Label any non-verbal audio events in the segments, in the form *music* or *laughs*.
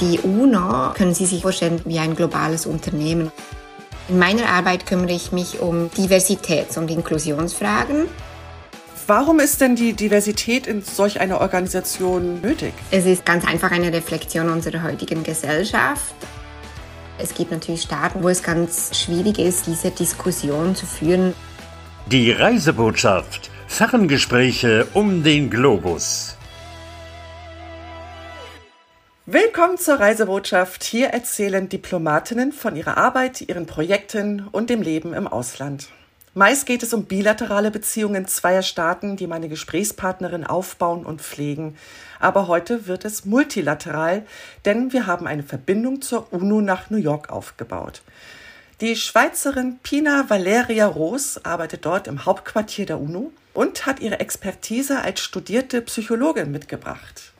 Die UNO können Sie sich vorstellen wie ein globales Unternehmen. In meiner Arbeit kümmere ich mich um Diversitäts- und Inklusionsfragen. Warum ist denn die Diversität in solch einer Organisation nötig? Es ist ganz einfach eine Reflexion unserer heutigen Gesellschaft. Es gibt natürlich Staaten, wo es ganz schwierig ist, diese Diskussion zu führen. Die Reisebotschaft. Ferngespräche um den Globus. Willkommen zur Reisebotschaft. Hier erzählen Diplomatinnen von ihrer Arbeit, ihren Projekten und dem Leben im Ausland. Meist geht es um bilaterale Beziehungen zweier Staaten, die meine Gesprächspartnerin aufbauen und pflegen. Aber heute wird es multilateral, denn wir haben eine Verbindung zur UNO nach New York aufgebaut. Die Schweizerin Pina Valeria Roos arbeitet dort im Hauptquartier der UNO und hat ihre Expertise als studierte Psychologin mitgebracht.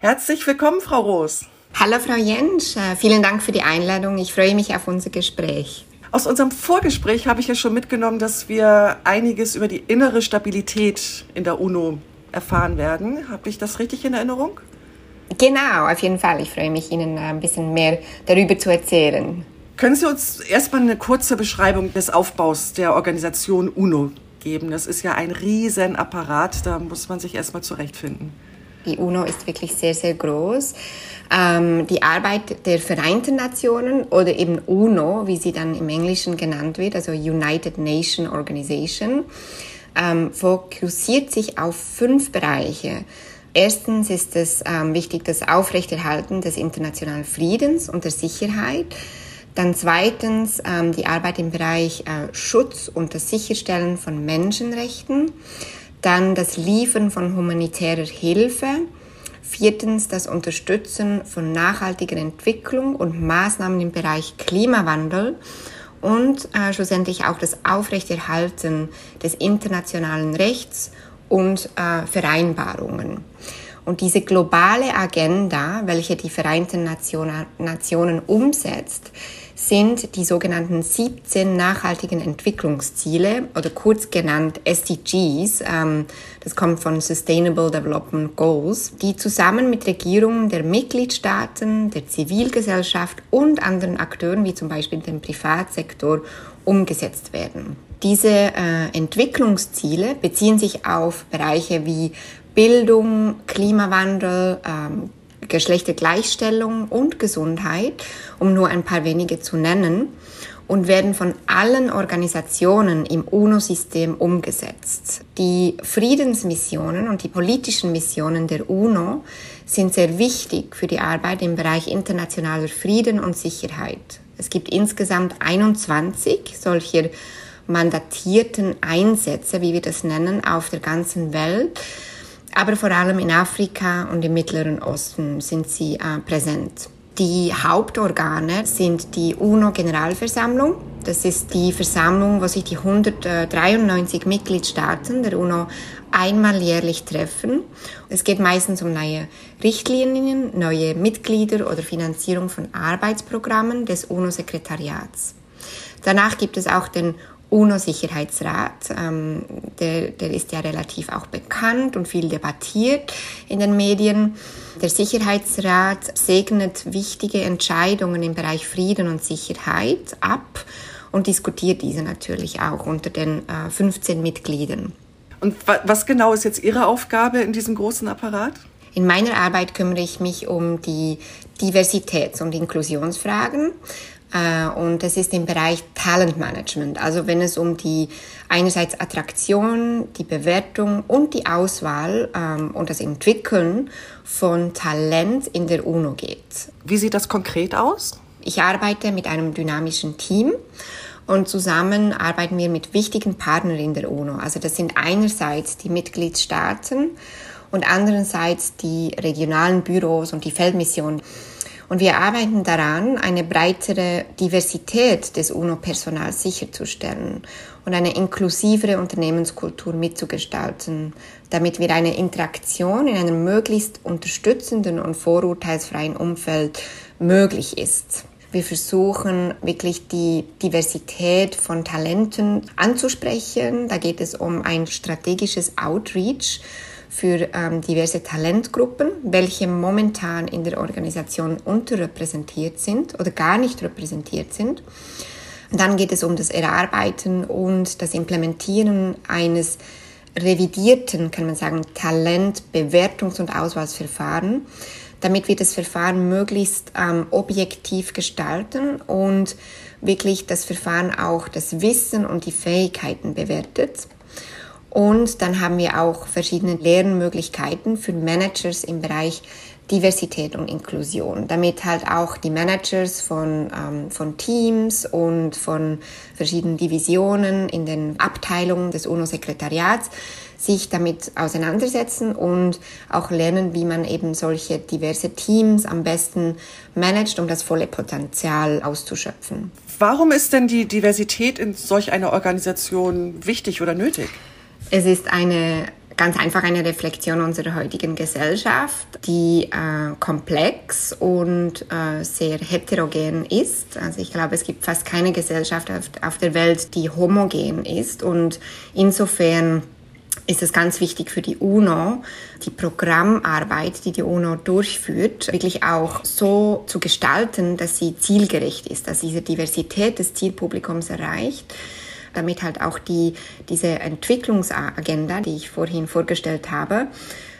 Herzlich willkommen, Frau Roos. Hallo, Frau Jentsch. Äh, vielen Dank für die Einladung. Ich freue mich auf unser Gespräch. Aus unserem Vorgespräch habe ich ja schon mitgenommen, dass wir einiges über die innere Stabilität in der UNO erfahren werden. Habe ich das richtig in Erinnerung? Genau, auf jeden Fall. Ich freue mich, Ihnen ein bisschen mehr darüber zu erzählen. Können Sie uns erstmal eine kurze Beschreibung des Aufbaus der Organisation UNO geben? Das ist ja ein Riesenapparat, da muss man sich erstmal zurechtfinden. Die UNO ist wirklich sehr, sehr groß. Ähm, die Arbeit der Vereinten Nationen oder eben UNO, wie sie dann im Englischen genannt wird, also United Nation Organization, ähm, fokussiert sich auf fünf Bereiche. Erstens ist es ähm, wichtig das Aufrechterhalten des internationalen Friedens und der Sicherheit. Dann zweitens ähm, die Arbeit im Bereich äh, Schutz und das Sicherstellen von Menschenrechten. Dann das Liefern von humanitärer Hilfe. Viertens das Unterstützen von nachhaltiger Entwicklung und Maßnahmen im Bereich Klimawandel. Und äh, schlussendlich auch das Aufrechterhalten des internationalen Rechts und äh, Vereinbarungen. Und diese globale Agenda, welche die Vereinten Nationen, Nationen umsetzt, sind die sogenannten 17 nachhaltigen Entwicklungsziele oder kurz genannt SDGs. Ähm, das kommt von Sustainable Development Goals, die zusammen mit Regierungen der Mitgliedstaaten, der Zivilgesellschaft und anderen Akteuren wie zum Beispiel dem Privatsektor umgesetzt werden. Diese äh, Entwicklungsziele beziehen sich auf Bereiche wie Bildung, Klimawandel, ähm, Geschlechtergleichstellung und Gesundheit, um nur ein paar wenige zu nennen, und werden von allen Organisationen im UNO-System umgesetzt. Die Friedensmissionen und die politischen Missionen der UNO sind sehr wichtig für die Arbeit im Bereich internationaler Frieden und Sicherheit. Es gibt insgesamt 21 solcher mandatierten Einsätze, wie wir das nennen, auf der ganzen Welt aber vor allem in Afrika und im Mittleren Osten sind sie äh, präsent. Die Hauptorgane sind die UNO-Generalversammlung. Das ist die Versammlung, wo sich die 193 Mitgliedstaaten der UNO einmal jährlich treffen. Es geht meistens um neue Richtlinien, neue Mitglieder oder Finanzierung von Arbeitsprogrammen des UNO-Sekretariats. Danach gibt es auch den UNO-Sicherheitsrat, ähm, der, der ist ja relativ auch bekannt und viel debattiert in den Medien. Der Sicherheitsrat segnet wichtige Entscheidungen im Bereich Frieden und Sicherheit ab und diskutiert diese natürlich auch unter den äh, 15 Mitgliedern. Und was genau ist jetzt Ihre Aufgabe in diesem großen Apparat? In meiner Arbeit kümmere ich mich um die Diversitäts- und Inklusionsfragen und das ist im Bereich Talentmanagement. Also wenn es um die einerseits Attraktion, die Bewertung und die Auswahl ähm, und das Entwickeln von Talent in der UNO geht. Wie sieht das konkret aus? Ich arbeite mit einem dynamischen Team und zusammen arbeiten wir mit wichtigen Partnern in der UNO. Also das sind einerseits die Mitgliedstaaten und andererseits die regionalen Büros und die Feldmissionen. Und wir arbeiten daran, eine breitere Diversität des UNO-Personals sicherzustellen und eine inklusivere Unternehmenskultur mitzugestalten, damit wir eine Interaktion in einem möglichst unterstützenden und vorurteilsfreien Umfeld möglich ist. Wir versuchen wirklich die Diversität von Talenten anzusprechen. Da geht es um ein strategisches Outreach für ähm, diverse Talentgruppen, welche momentan in der Organisation unterrepräsentiert sind oder gar nicht repräsentiert sind. dann geht es um das Erarbeiten und das Implementieren eines revidierten, kann man sagen, Talentbewertungs- und Auswahlsverfahren, damit wir das Verfahren möglichst ähm, objektiv gestalten und wirklich das Verfahren auch das Wissen und die Fähigkeiten bewertet. Und dann haben wir auch verschiedene Lernmöglichkeiten für Managers im Bereich Diversität und Inklusion, damit halt auch die Managers von, ähm, von Teams und von verschiedenen Divisionen in den Abteilungen des UNO-Sekretariats sich damit auseinandersetzen und auch lernen, wie man eben solche diverse Teams am besten managt, um das volle Potenzial auszuschöpfen. Warum ist denn die Diversität in solch einer Organisation wichtig oder nötig? Es ist eine ganz einfach eine Reflexion unserer heutigen Gesellschaft, die äh, komplex und äh, sehr heterogen ist. Also ich glaube, es gibt fast keine Gesellschaft auf, auf der Welt, die homogen ist. Und insofern ist es ganz wichtig für die UNO, die Programmarbeit, die die UNO durchführt, wirklich auch so zu gestalten, dass sie zielgerecht ist, dass diese Diversität des Zielpublikums erreicht damit halt auch die, diese Entwicklungsagenda, die ich vorhin vorgestellt habe,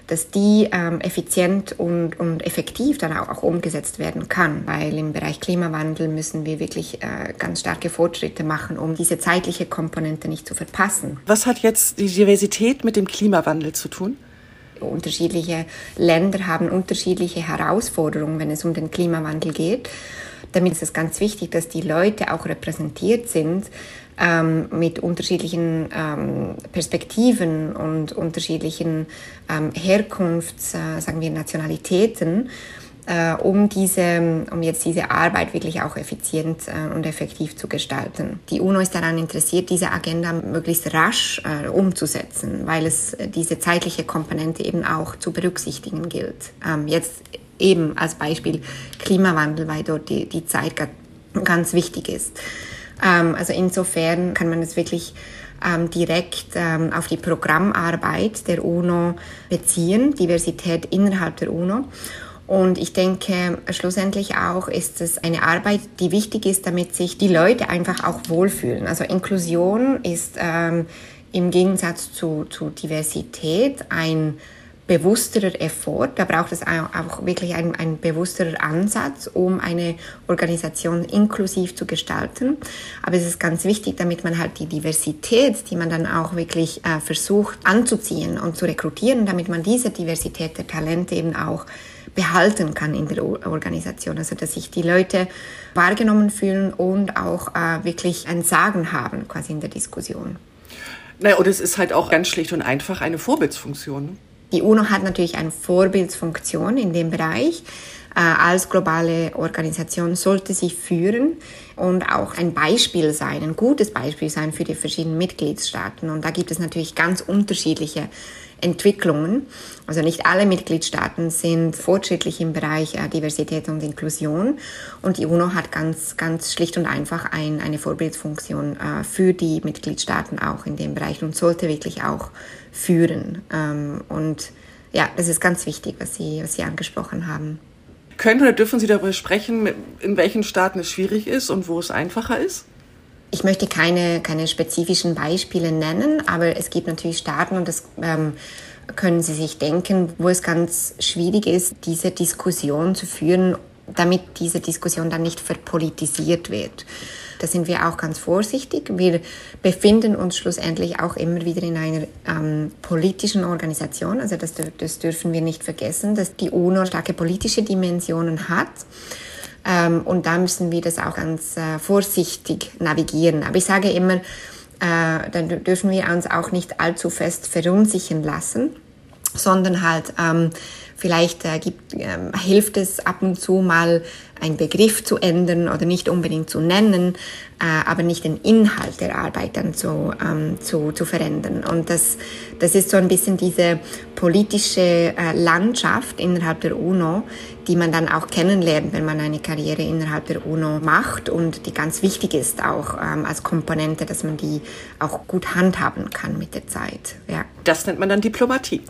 dass die ähm, effizient und, und effektiv dann auch, auch umgesetzt werden kann. Weil im Bereich Klimawandel müssen wir wirklich äh, ganz starke Fortschritte machen, um diese zeitliche Komponente nicht zu verpassen. Was hat jetzt die Diversität mit dem Klimawandel zu tun? Unterschiedliche Länder haben unterschiedliche Herausforderungen, wenn es um den Klimawandel geht. Damit ist es ganz wichtig, dass die Leute auch repräsentiert sind, ähm, mit unterschiedlichen ähm, Perspektiven und unterschiedlichen ähm, Herkunfts, äh, sagen wir Nationalitäten, äh, um diese, um jetzt diese Arbeit wirklich auch effizient äh, und effektiv zu gestalten. Die UNO ist daran interessiert, diese Agenda möglichst rasch äh, umzusetzen, weil es diese zeitliche Komponente eben auch zu berücksichtigen gilt. Ähm, jetzt eben als Beispiel Klimawandel, weil dort die, die Zeit ganz wichtig ist. Ähm, also insofern kann man es wirklich ähm, direkt ähm, auf die Programmarbeit der UNO beziehen, Diversität innerhalb der UNO. Und ich denke, schlussendlich auch ist es eine Arbeit, die wichtig ist, damit sich die Leute einfach auch wohlfühlen. Also Inklusion ist ähm, im Gegensatz zu, zu Diversität ein bewussterer Effort. Da braucht es auch wirklich einen, einen bewussterer Ansatz, um eine Organisation inklusiv zu gestalten. Aber es ist ganz wichtig, damit man halt die Diversität, die man dann auch wirklich äh, versucht anzuziehen und zu rekrutieren, damit man diese Diversität der Talente eben auch behalten kann in der Organisation. Also dass sich die Leute wahrgenommen fühlen und auch äh, wirklich ein Sagen haben quasi in der Diskussion. Naja, und es ist halt auch ganz schlicht und einfach eine Vorbildsfunktion. Die UNO hat natürlich eine Vorbildsfunktion in dem Bereich. Äh, als globale Organisation sollte sie führen und auch ein Beispiel sein, ein gutes Beispiel sein für die verschiedenen Mitgliedstaaten. Und da gibt es natürlich ganz unterschiedliche Entwicklungen. Also nicht alle Mitgliedstaaten sind fortschrittlich im Bereich äh, Diversität und Inklusion. Und die UNO hat ganz, ganz schlicht und einfach ein, eine Vorbildfunktion äh, für die Mitgliedstaaten auch in dem Bereich und sollte wirklich auch führen. Ähm, und ja, das ist ganz wichtig, was Sie, was Sie angesprochen haben. Können oder dürfen Sie darüber sprechen, in welchen Staaten es schwierig ist und wo es einfacher ist? Ich möchte keine, keine spezifischen Beispiele nennen, aber es gibt natürlich Staaten und das ähm, können Sie sich denken, wo es ganz schwierig ist, diese Diskussion zu führen, damit diese Diskussion dann nicht verpolitisiert wird. Da sind wir auch ganz vorsichtig. Wir befinden uns schlussendlich auch immer wieder in einer ähm, politischen Organisation. Also das, das dürfen wir nicht vergessen, dass die UNO starke politische Dimensionen hat. Ähm, und da müssen wir das auch ganz äh, vorsichtig navigieren. Aber ich sage immer, äh, dann dürfen wir uns auch nicht allzu fest verunsichern lassen, sondern halt ähm, Vielleicht äh, gibt, äh, hilft es ab und zu mal, einen Begriff zu ändern oder nicht unbedingt zu nennen, äh, aber nicht den Inhalt der Arbeit dann zu, ähm, zu, zu verändern. Und das, das ist so ein bisschen diese politische äh, Landschaft innerhalb der UNO, die man dann auch kennenlernt, wenn man eine Karriere innerhalb der UNO macht und die ganz wichtig ist auch ähm, als Komponente, dass man die auch gut handhaben kann mit der Zeit. Ja. Das nennt man dann Diplomatie.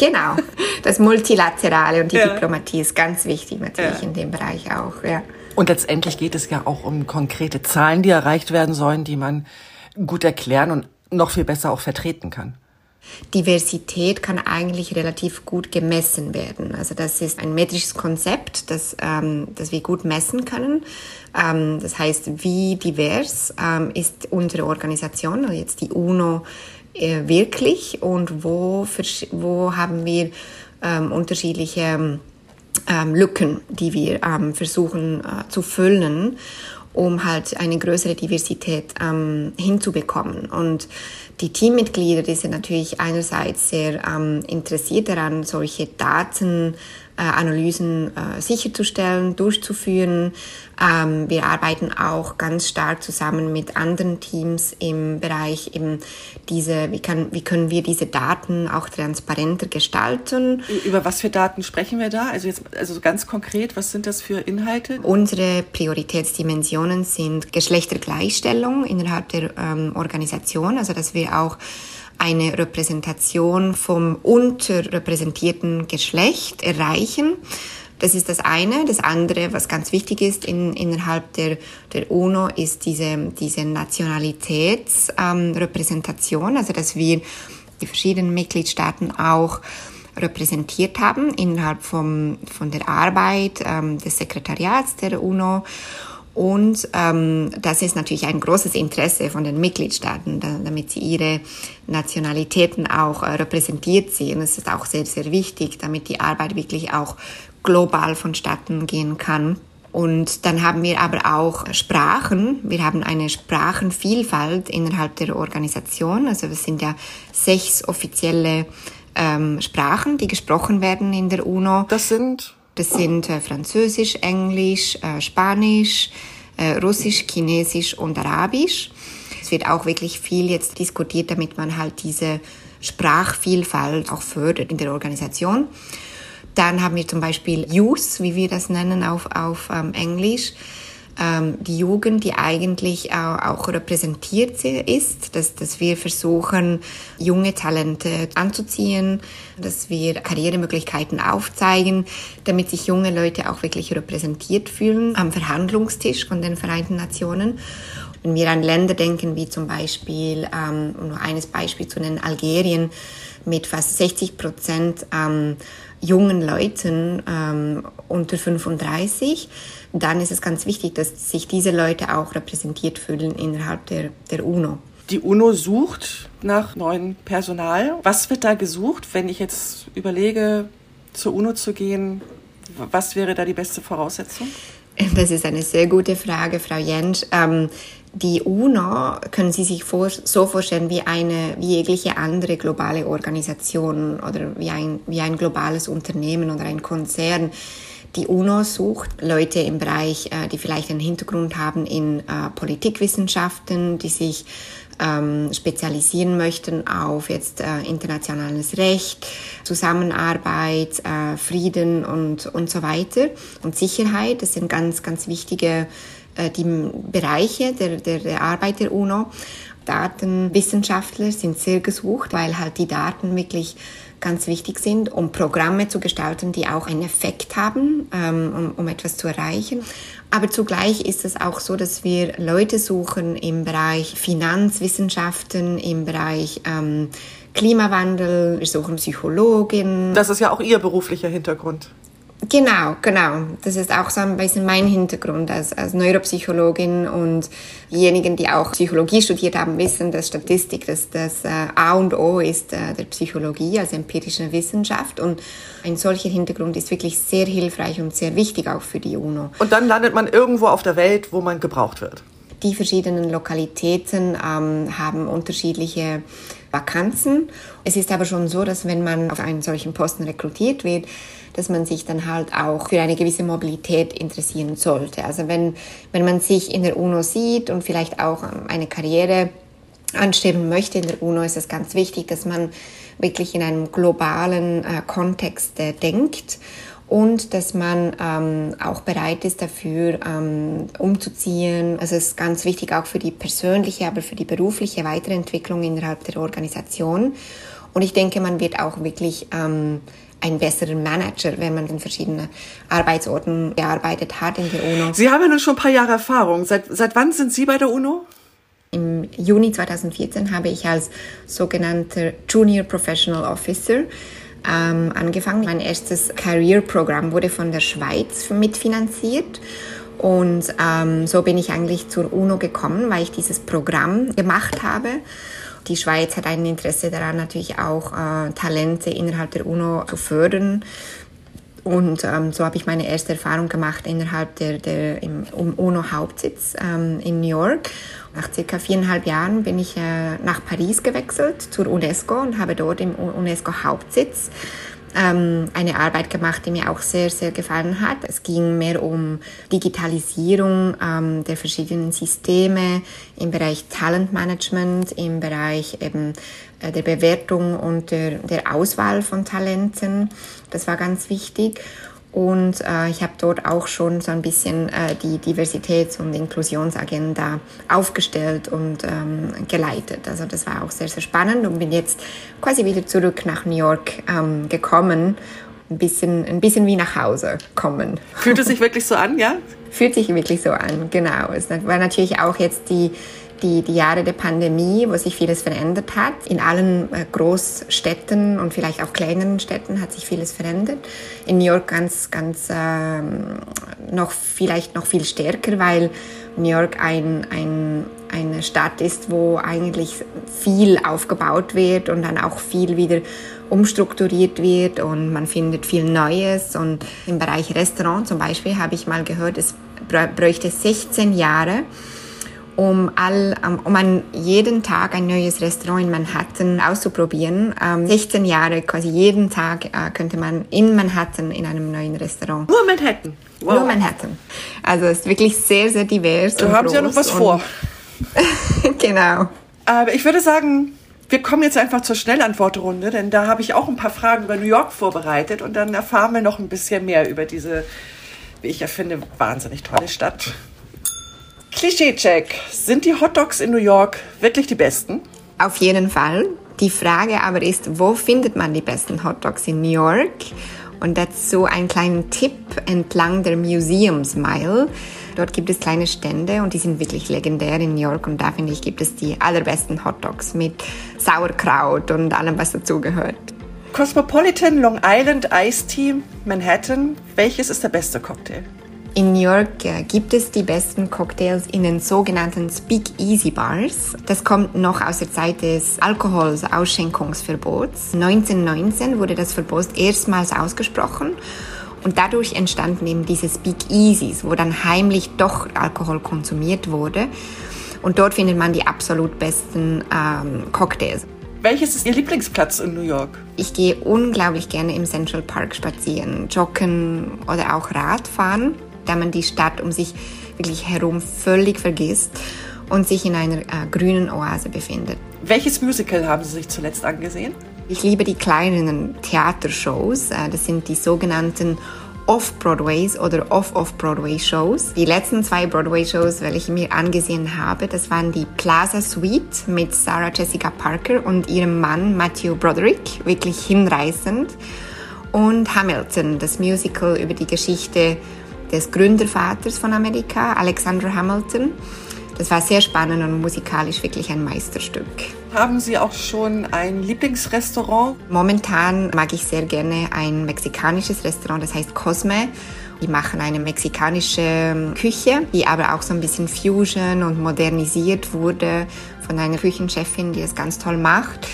Genau, *laughs* das Multilaterale und die ja. Diplomatie ist ganz wichtig natürlich ja. in dem Bereich auch. Ja. Und letztendlich geht es ja auch um konkrete Zahlen, die erreicht werden sollen, die man gut erklären und noch viel besser auch vertreten kann. Diversität kann eigentlich relativ gut gemessen werden. Also das ist ein metrisches Konzept, das, ähm, das wir gut messen können. Ähm, das heißt, wie divers ähm, ist unsere Organisation, also jetzt die UNO, äh, wirklich und wo, wo haben wir ähm, unterschiedliche ähm, Lücken, die wir ähm, versuchen äh, zu füllen um halt eine größere Diversität ähm, hinzubekommen. Und die Teammitglieder, die sind natürlich einerseits sehr ähm, interessiert daran, solche Daten äh, Analysen äh, sicherzustellen, durchzuführen. Ähm, wir arbeiten auch ganz stark zusammen mit anderen Teams im Bereich eben diese, wie, kann, wie können wir diese Daten auch transparenter gestalten. Über was für Daten sprechen wir da? Also jetzt, also ganz konkret, was sind das für Inhalte? Unsere Prioritätsdimensionen sind Geschlechtergleichstellung innerhalb der ähm, Organisation, also dass wir auch eine Repräsentation vom unterrepräsentierten Geschlecht erreichen. Das ist das eine. Das andere, was ganz wichtig ist in, innerhalb der, der UNO, ist diese, diese Nationalitätsrepräsentation, ähm, also dass wir die verschiedenen Mitgliedstaaten auch repräsentiert haben innerhalb vom, von der Arbeit ähm, des Sekretariats der UNO und ähm, das ist natürlich ein großes Interesse von den Mitgliedstaaten, da, damit sie ihre Nationalitäten auch äh, repräsentiert sehen. Es ist auch sehr, sehr wichtig, damit die Arbeit wirklich auch global vonstatten gehen kann. Und dann haben wir aber auch Sprachen. Wir haben eine Sprachenvielfalt innerhalb der Organisation. Also es sind ja sechs offizielle ähm, Sprachen, die gesprochen werden in der UNO. Das sind das sind äh, Französisch, Englisch, äh, Spanisch, äh, Russisch, Chinesisch und Arabisch. Es wird auch wirklich viel jetzt diskutiert, damit man halt diese Sprachvielfalt auch fördert in der Organisation. Dann haben wir zum Beispiel Youth, wie wir das nennen auf, auf ähm, Englisch die Jugend, die eigentlich auch repräsentiert ist, dass, dass wir versuchen, junge Talente anzuziehen, dass wir Karrieremöglichkeiten aufzeigen, damit sich junge Leute auch wirklich repräsentiert fühlen am Verhandlungstisch von den Vereinten Nationen. Wenn wir an Länder denken, wie zum Beispiel, ähm, um nur eines Beispiel zu nennen, Algerien mit fast 60 Prozent ähm, jungen Leuten ähm, unter 35, dann ist es ganz wichtig, dass sich diese Leute auch repräsentiert fühlen innerhalb der, der UNO. Die UNO sucht nach neuem Personal. Was wird da gesucht, wenn ich jetzt überlege, zur UNO zu gehen? Was wäre da die beste Voraussetzung? Das ist eine sehr gute Frage, Frau Jentsch. Ähm, die UNO können Sie sich vor, so vorstellen wie eine, wie jegliche andere globale Organisation oder wie ein, wie ein globales Unternehmen oder ein Konzern. Die UNO sucht Leute im Bereich, äh, die vielleicht einen Hintergrund haben in äh, Politikwissenschaften, die sich ähm, spezialisieren möchten auf jetzt äh, internationales Recht, Zusammenarbeit, äh, Frieden und, und so weiter und Sicherheit. Das sind ganz, ganz wichtige äh, die Bereiche der, der, der Arbeit der UNO. Datenwissenschaftler sind sehr gesucht, weil halt die Daten wirklich ganz wichtig sind, um Programme zu gestalten, die auch einen Effekt haben, ähm, um, um etwas zu erreichen. Aber zugleich ist es auch so, dass wir Leute suchen im Bereich Finanzwissenschaften, im Bereich ähm, Klimawandel, wir suchen Psychologen. Das ist ja auch Ihr beruflicher Hintergrund. Genau, genau. Das ist auch so ein bisschen mein Hintergrund als, als Neuropsychologin und diejenigen, die auch Psychologie studiert haben, wissen, dass Statistik das, das äh, A und O ist äh, der Psychologie als empirische Wissenschaft und ein solcher Hintergrund ist wirklich sehr hilfreich und sehr wichtig auch für die UNO. Und dann landet man irgendwo auf der Welt, wo man gebraucht wird. Die verschiedenen Lokalitäten ähm, haben unterschiedliche Vakanzen. Es ist aber schon so, dass wenn man auf einen solchen Posten rekrutiert wird, dass man sich dann halt auch für eine gewisse Mobilität interessieren sollte. Also wenn, wenn man sich in der UNO sieht und vielleicht auch eine Karriere anstreben möchte in der UNO, ist es ganz wichtig, dass man wirklich in einem globalen äh, Kontext äh, denkt und dass man ähm, auch bereit ist dafür ähm, umzuziehen. Also es ist ganz wichtig auch für die persönliche, aber für die berufliche Weiterentwicklung innerhalb der Organisation. Und ich denke, man wird auch wirklich ähm, ein besserer Manager, wenn man in verschiedenen Arbeitsorten gearbeitet hat in der UNO. Sie haben ja nun schon ein paar Jahre Erfahrung. Seit, seit wann sind Sie bei der UNO? Im Juni 2014 habe ich als sogenannter Junior Professional Officer ähm, angefangen. Mein erstes Career-Programm wurde von der Schweiz mitfinanziert. Und ähm, so bin ich eigentlich zur UNO gekommen, weil ich dieses Programm gemacht habe. Die Schweiz hat ein Interesse daran, natürlich auch äh, Talente innerhalb der UNO zu fördern. Und ähm, so habe ich meine erste Erfahrung gemacht innerhalb der, der im, um UNO-Hauptsitz ähm, in New York. Nach circa viereinhalb Jahren bin ich äh, nach Paris gewechselt zur UNESCO und habe dort im UNESCO-Hauptsitz ähm, eine Arbeit gemacht, die mir auch sehr, sehr gefallen hat. Es ging mehr um Digitalisierung ähm, der verschiedenen Systeme im Bereich Talentmanagement, im Bereich eben äh, der Bewertung und der, der Auswahl von Talenten. Das war ganz wichtig. Und äh, ich habe dort auch schon so ein bisschen äh, die Diversitäts- und Inklusionsagenda aufgestellt und ähm, geleitet. Also das war auch sehr, sehr spannend und bin jetzt quasi wieder zurück nach New York ähm, gekommen. Ein bisschen, ein bisschen wie nach Hause kommen. Fühlt es sich wirklich so an, ja? Fühlt sich wirklich so an, genau. Es war natürlich auch jetzt die die, die Jahre der Pandemie, wo sich vieles verändert hat. In allen äh, Großstädten und vielleicht auch kleineren Städten hat sich vieles verändert. In New York ganz, ganz ähm, noch vielleicht noch viel stärker, weil New York ein, ein, eine Stadt ist, wo eigentlich viel aufgebaut wird und dann auch viel wieder umstrukturiert wird und man findet viel Neues. Und im Bereich Restaurant zum Beispiel habe ich mal gehört, es bräuchte 16 Jahre, um, all, um an jeden Tag ein neues Restaurant in Manhattan auszuprobieren. Ähm, 16 Jahre, quasi jeden Tag äh, könnte man in Manhattan in einem neuen Restaurant. Nur Manhattan? Wow. Nur Manhattan. Also es ist wirklich sehr, sehr divers. Da haben Sie ja noch was vor. *laughs* genau. Aber ich würde sagen, wir kommen jetzt einfach zur Schnellantwortrunde, denn da habe ich auch ein paar Fragen über New York vorbereitet und dann erfahren wir noch ein bisschen mehr über diese, wie ich ja finde, wahnsinnig tolle Stadt. Klischee-Check. Sind die Hotdogs in New York wirklich die besten? Auf jeden Fall. Die Frage aber ist, wo findet man die besten Hotdogs in New York? Und dazu einen kleinen Tipp entlang der Museums Mile. Dort gibt es kleine Stände und die sind wirklich legendär in New York und da finde ich gibt es die allerbesten Hotdogs mit Sauerkraut und allem, was dazugehört. Cosmopolitan Long Island Ice Tea Manhattan. Welches ist der beste Cocktail? In New York äh, gibt es die besten Cocktails in den sogenannten Speakeasy Bars. Das kommt noch aus der Zeit des Alkoholausschenkungsverbots. 1919 wurde das Verbot erstmals ausgesprochen und dadurch entstanden eben diese Speakeasies, wo dann heimlich doch Alkohol konsumiert wurde. Und dort findet man die absolut besten ähm, Cocktails. Welches ist Ihr Lieblingsplatz in New York? Ich gehe unglaublich gerne im Central Park spazieren, joggen oder auch Radfahren da man die Stadt um sich wirklich herum völlig vergisst und sich in einer äh, grünen Oase befindet. Welches Musical haben Sie sich zuletzt angesehen? Ich liebe die kleinen Theatershows. Äh, das sind die sogenannten Off-Broadways oder Off-Off-Broadway-Shows. Die letzten zwei Broadway-Shows, welche ich mir angesehen habe, das waren die Plaza Suite mit Sarah Jessica Parker und ihrem Mann Matthew Broderick, wirklich hinreißend. Und Hamilton, das Musical über die Geschichte des Gründervaters von Amerika, Alexander Hamilton. Das war sehr spannend und musikalisch wirklich ein Meisterstück. Haben Sie auch schon ein Lieblingsrestaurant? Momentan mag ich sehr gerne ein mexikanisches Restaurant, das heißt Cosme. Die machen eine mexikanische ähm, Küche, die aber auch so ein bisschen Fusion und modernisiert wurde von einer Küchenchefin, die es ganz toll macht.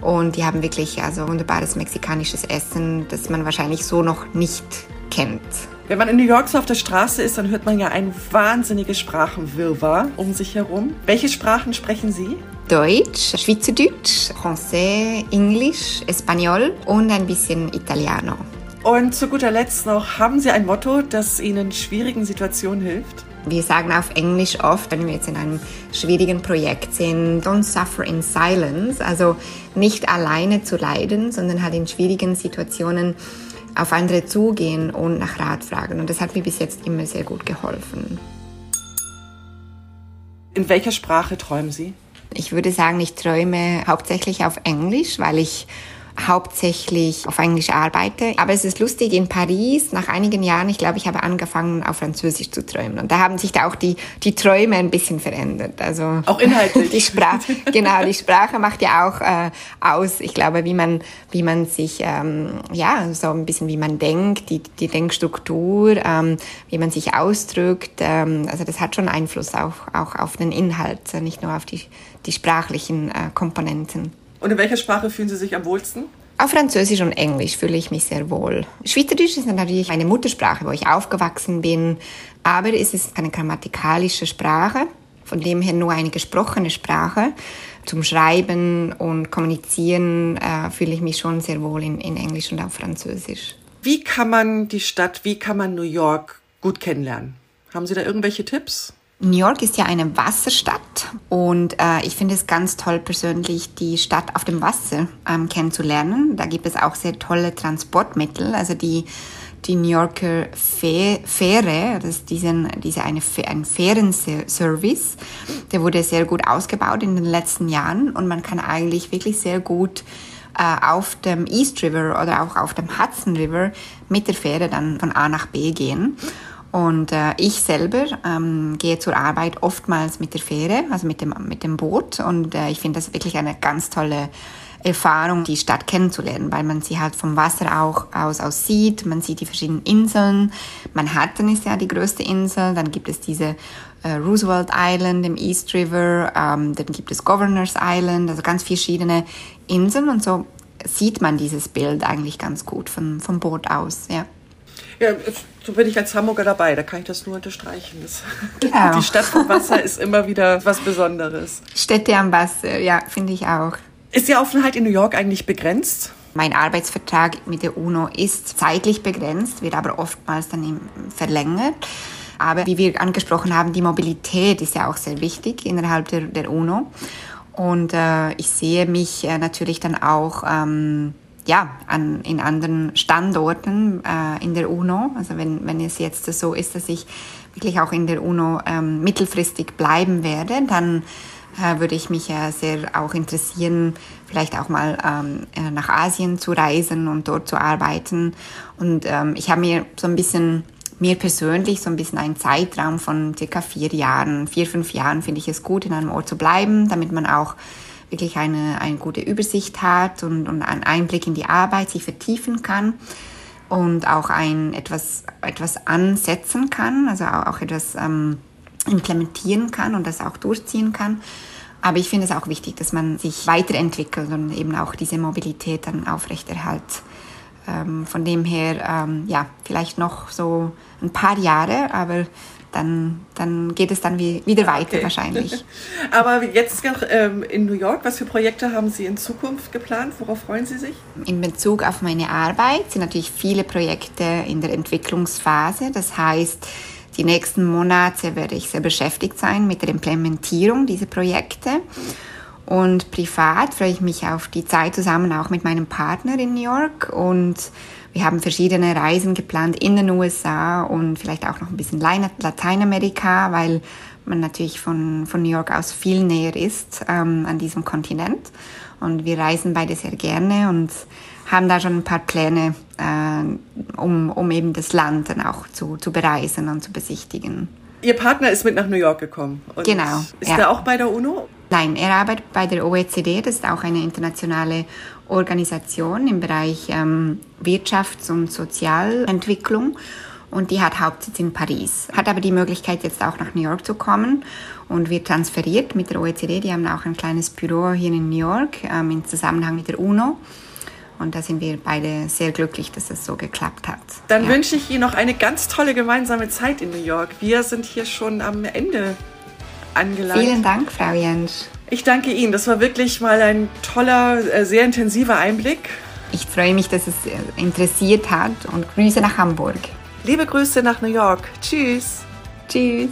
Und die haben wirklich also wunderbares mexikanisches Essen, das man wahrscheinlich so noch nicht kennt. Wenn man in New York so auf der Straße ist, dann hört man ja ein wahnsinniges Sprachenwirrwarr um sich herum. Welche Sprachen sprechen Sie? Deutsch, Schweizerdeutsch, Français, Englisch, Espanol und ein bisschen Italiano. Und zu guter Letzt noch, haben Sie ein Motto, das Ihnen in schwierigen Situationen hilft? Wir sagen auf Englisch oft, wenn wir jetzt in einem schwierigen Projekt sind, don't suffer in silence, also nicht alleine zu leiden, sondern halt in schwierigen Situationen auf andere zugehen und nach Rat fragen. Und das hat mir bis jetzt immer sehr gut geholfen. In welcher Sprache träumen Sie? Ich würde sagen, ich träume hauptsächlich auf Englisch, weil ich hauptsächlich auf Englisch arbeite. Aber es ist lustig, in Paris, nach einigen Jahren, ich glaube, ich habe angefangen, auf Französisch zu träumen. Und da haben sich da auch die, die Träume ein bisschen verändert. Also auch inhaltlich. *laughs* Die Sprache, *laughs* genau, die Sprache macht ja auch äh, aus, ich glaube, wie man, wie man sich, ähm, ja, so ein bisschen wie man denkt, die, die Denkstruktur, ähm, wie man sich ausdrückt. Ähm, also das hat schon Einfluss auch, auch auf den Inhalt, nicht nur auf die, die sprachlichen äh, Komponenten. Und in welcher Sprache fühlen Sie sich am wohlsten? Auf Französisch und Englisch fühle ich mich sehr wohl. Schweizerdeutsch ist natürlich meine Muttersprache, wo ich aufgewachsen bin, aber es ist eine grammatikalische Sprache, von dem her nur eine gesprochene Sprache. Zum Schreiben und Kommunizieren äh, fühle ich mich schon sehr wohl in, in Englisch und auf Französisch. Wie kann man die Stadt, wie kann man New York gut kennenlernen? Haben Sie da irgendwelche Tipps? New York ist ja eine Wasserstadt und äh, ich finde es ganz toll persönlich, die Stadt auf dem Wasser ähm, kennenzulernen. Da gibt es auch sehr tolle Transportmittel, also die die New Yorker Fähre, das ist diesen, diese eine, ein Fährenservice, der wurde sehr gut ausgebaut in den letzten Jahren und man kann eigentlich wirklich sehr gut äh, auf dem East River oder auch auf dem Hudson River mit der Fähre dann von A nach B gehen. Und äh, ich selber ähm, gehe zur Arbeit oftmals mit der Fähre, also mit dem, mit dem Boot. Und äh, ich finde das wirklich eine ganz tolle Erfahrung, die Stadt kennenzulernen, weil man sie halt vom Wasser auch aus, aus sieht. Man sieht die verschiedenen Inseln. Manhattan ist ja die größte Insel. Dann gibt es diese äh, Roosevelt Island im East River. Ähm, dann gibt es Governors Island, also ganz verschiedene Inseln. Und so sieht man dieses Bild eigentlich ganz gut vom, vom Boot aus, ja. Ja, so bin ich als Hamburger dabei, da kann ich das nur unterstreichen. Das, *laughs* genau. Die Stadt vom Wasser ist immer wieder was Besonderes. Städte am Wasser, ja, finde ich auch. Ist die Aufenthalt in New York eigentlich begrenzt? Mein Arbeitsvertrag mit der UNO ist zeitlich begrenzt, wird aber oftmals dann verlängert. Aber wie wir angesprochen haben, die Mobilität ist ja auch sehr wichtig innerhalb der, der UNO. Und äh, ich sehe mich äh, natürlich dann auch ähm, ja, an, in anderen Standorten äh, in der UNO. Also wenn, wenn es jetzt so ist, dass ich wirklich auch in der UNO ähm, mittelfristig bleiben werde, dann äh, würde ich mich äh, sehr auch interessieren, vielleicht auch mal ähm, äh, nach Asien zu reisen und dort zu arbeiten. Und ähm, ich habe mir so ein bisschen mir persönlich so ein bisschen einen Zeitraum von circa vier Jahren, vier, fünf Jahren finde ich es gut, in einem Ort zu bleiben, damit man auch wirklich eine, eine gute Übersicht hat und, und einen Einblick in die Arbeit sich vertiefen kann und auch ein etwas, etwas ansetzen kann, also auch, auch etwas ähm, implementieren kann und das auch durchziehen kann. Aber ich finde es auch wichtig, dass man sich weiterentwickelt und eben auch diese Mobilität dann aufrechterhält. Ähm, von dem her, ähm, ja, vielleicht noch so ein paar Jahre, aber dann, dann geht es dann wie, wieder weiter okay. wahrscheinlich. *laughs* Aber jetzt noch ähm, in New York, was für Projekte haben Sie in Zukunft geplant? Worauf freuen Sie sich? In Bezug auf meine Arbeit sind natürlich viele Projekte in der Entwicklungsphase. Das heißt, die nächsten Monate werde ich sehr beschäftigt sein mit der Implementierung dieser Projekte. Und privat freue ich mich auf die Zeit zusammen auch mit meinem Partner in New York und wir haben verschiedene Reisen geplant in den USA und vielleicht auch noch ein bisschen Lateinamerika, weil man natürlich von, von New York aus viel näher ist ähm, an diesem Kontinent. Und wir reisen beide sehr gerne und haben da schon ein paar Pläne, äh, um, um eben das Land dann auch zu, zu bereisen und zu besichtigen. Ihr Partner ist mit nach New York gekommen. genau. Ist ja. er auch bei der UNO? Nein, er arbeitet bei der OECD, das ist auch eine internationale Organisation im Bereich ähm, Wirtschafts- und Sozialentwicklung und die hat Hauptsitz in Paris, hat aber die Möglichkeit jetzt auch nach New York zu kommen und wird transferiert mit der OECD. Die haben auch ein kleines Büro hier in New York ähm, im Zusammenhang mit der UNO. Und da sind wir beide sehr glücklich, dass es so geklappt hat. Dann ja. wünsche ich Ihnen noch eine ganz tolle gemeinsame Zeit in New York. Wir sind hier schon am Ende angelangt. Vielen Dank, Frau Jensch. Ich danke Ihnen. Das war wirklich mal ein toller, äh, sehr intensiver Einblick. Ich freue mich, dass es äh, interessiert hat und Grüße nach Hamburg. Liebe Grüße nach New York. Tschüss. Tschüss.